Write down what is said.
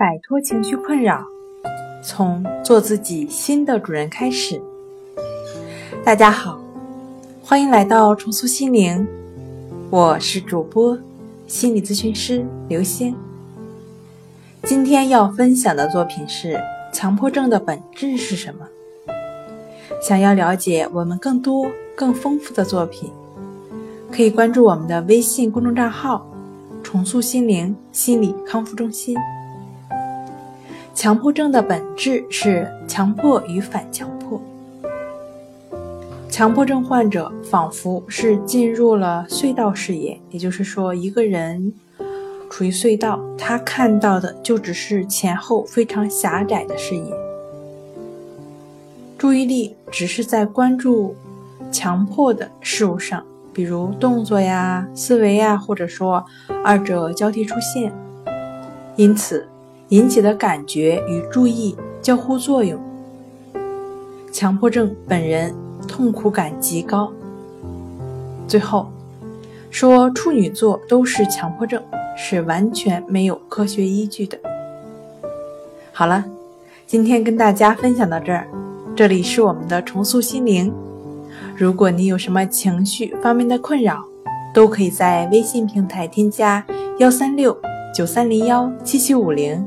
摆脱情绪困扰，从做自己新的主人开始。大家好，欢迎来到重塑心灵，我是主播心理咨询师刘星。今天要分享的作品是《强迫症的本质是什么》。想要了解我们更多更丰富的作品，可以关注我们的微信公众账号“重塑心灵心理康复中心”。强迫症的本质是强迫与反强迫。强迫症患者仿佛是进入了隧道视野，也就是说，一个人处于隧道，他看到的就只是前后非常狭窄的视野，注意力只是在关注强迫的事物上，比如动作呀、思维呀，或者说二者交替出现，因此。引起的感觉与注意交互作用，强迫症本人痛苦感极高。最后说处女座都是强迫症，是完全没有科学依据的。好了，今天跟大家分享到这儿，这里是我们的重塑心灵。如果你有什么情绪方面的困扰，都可以在微信平台添加幺三六九三零幺七七五零。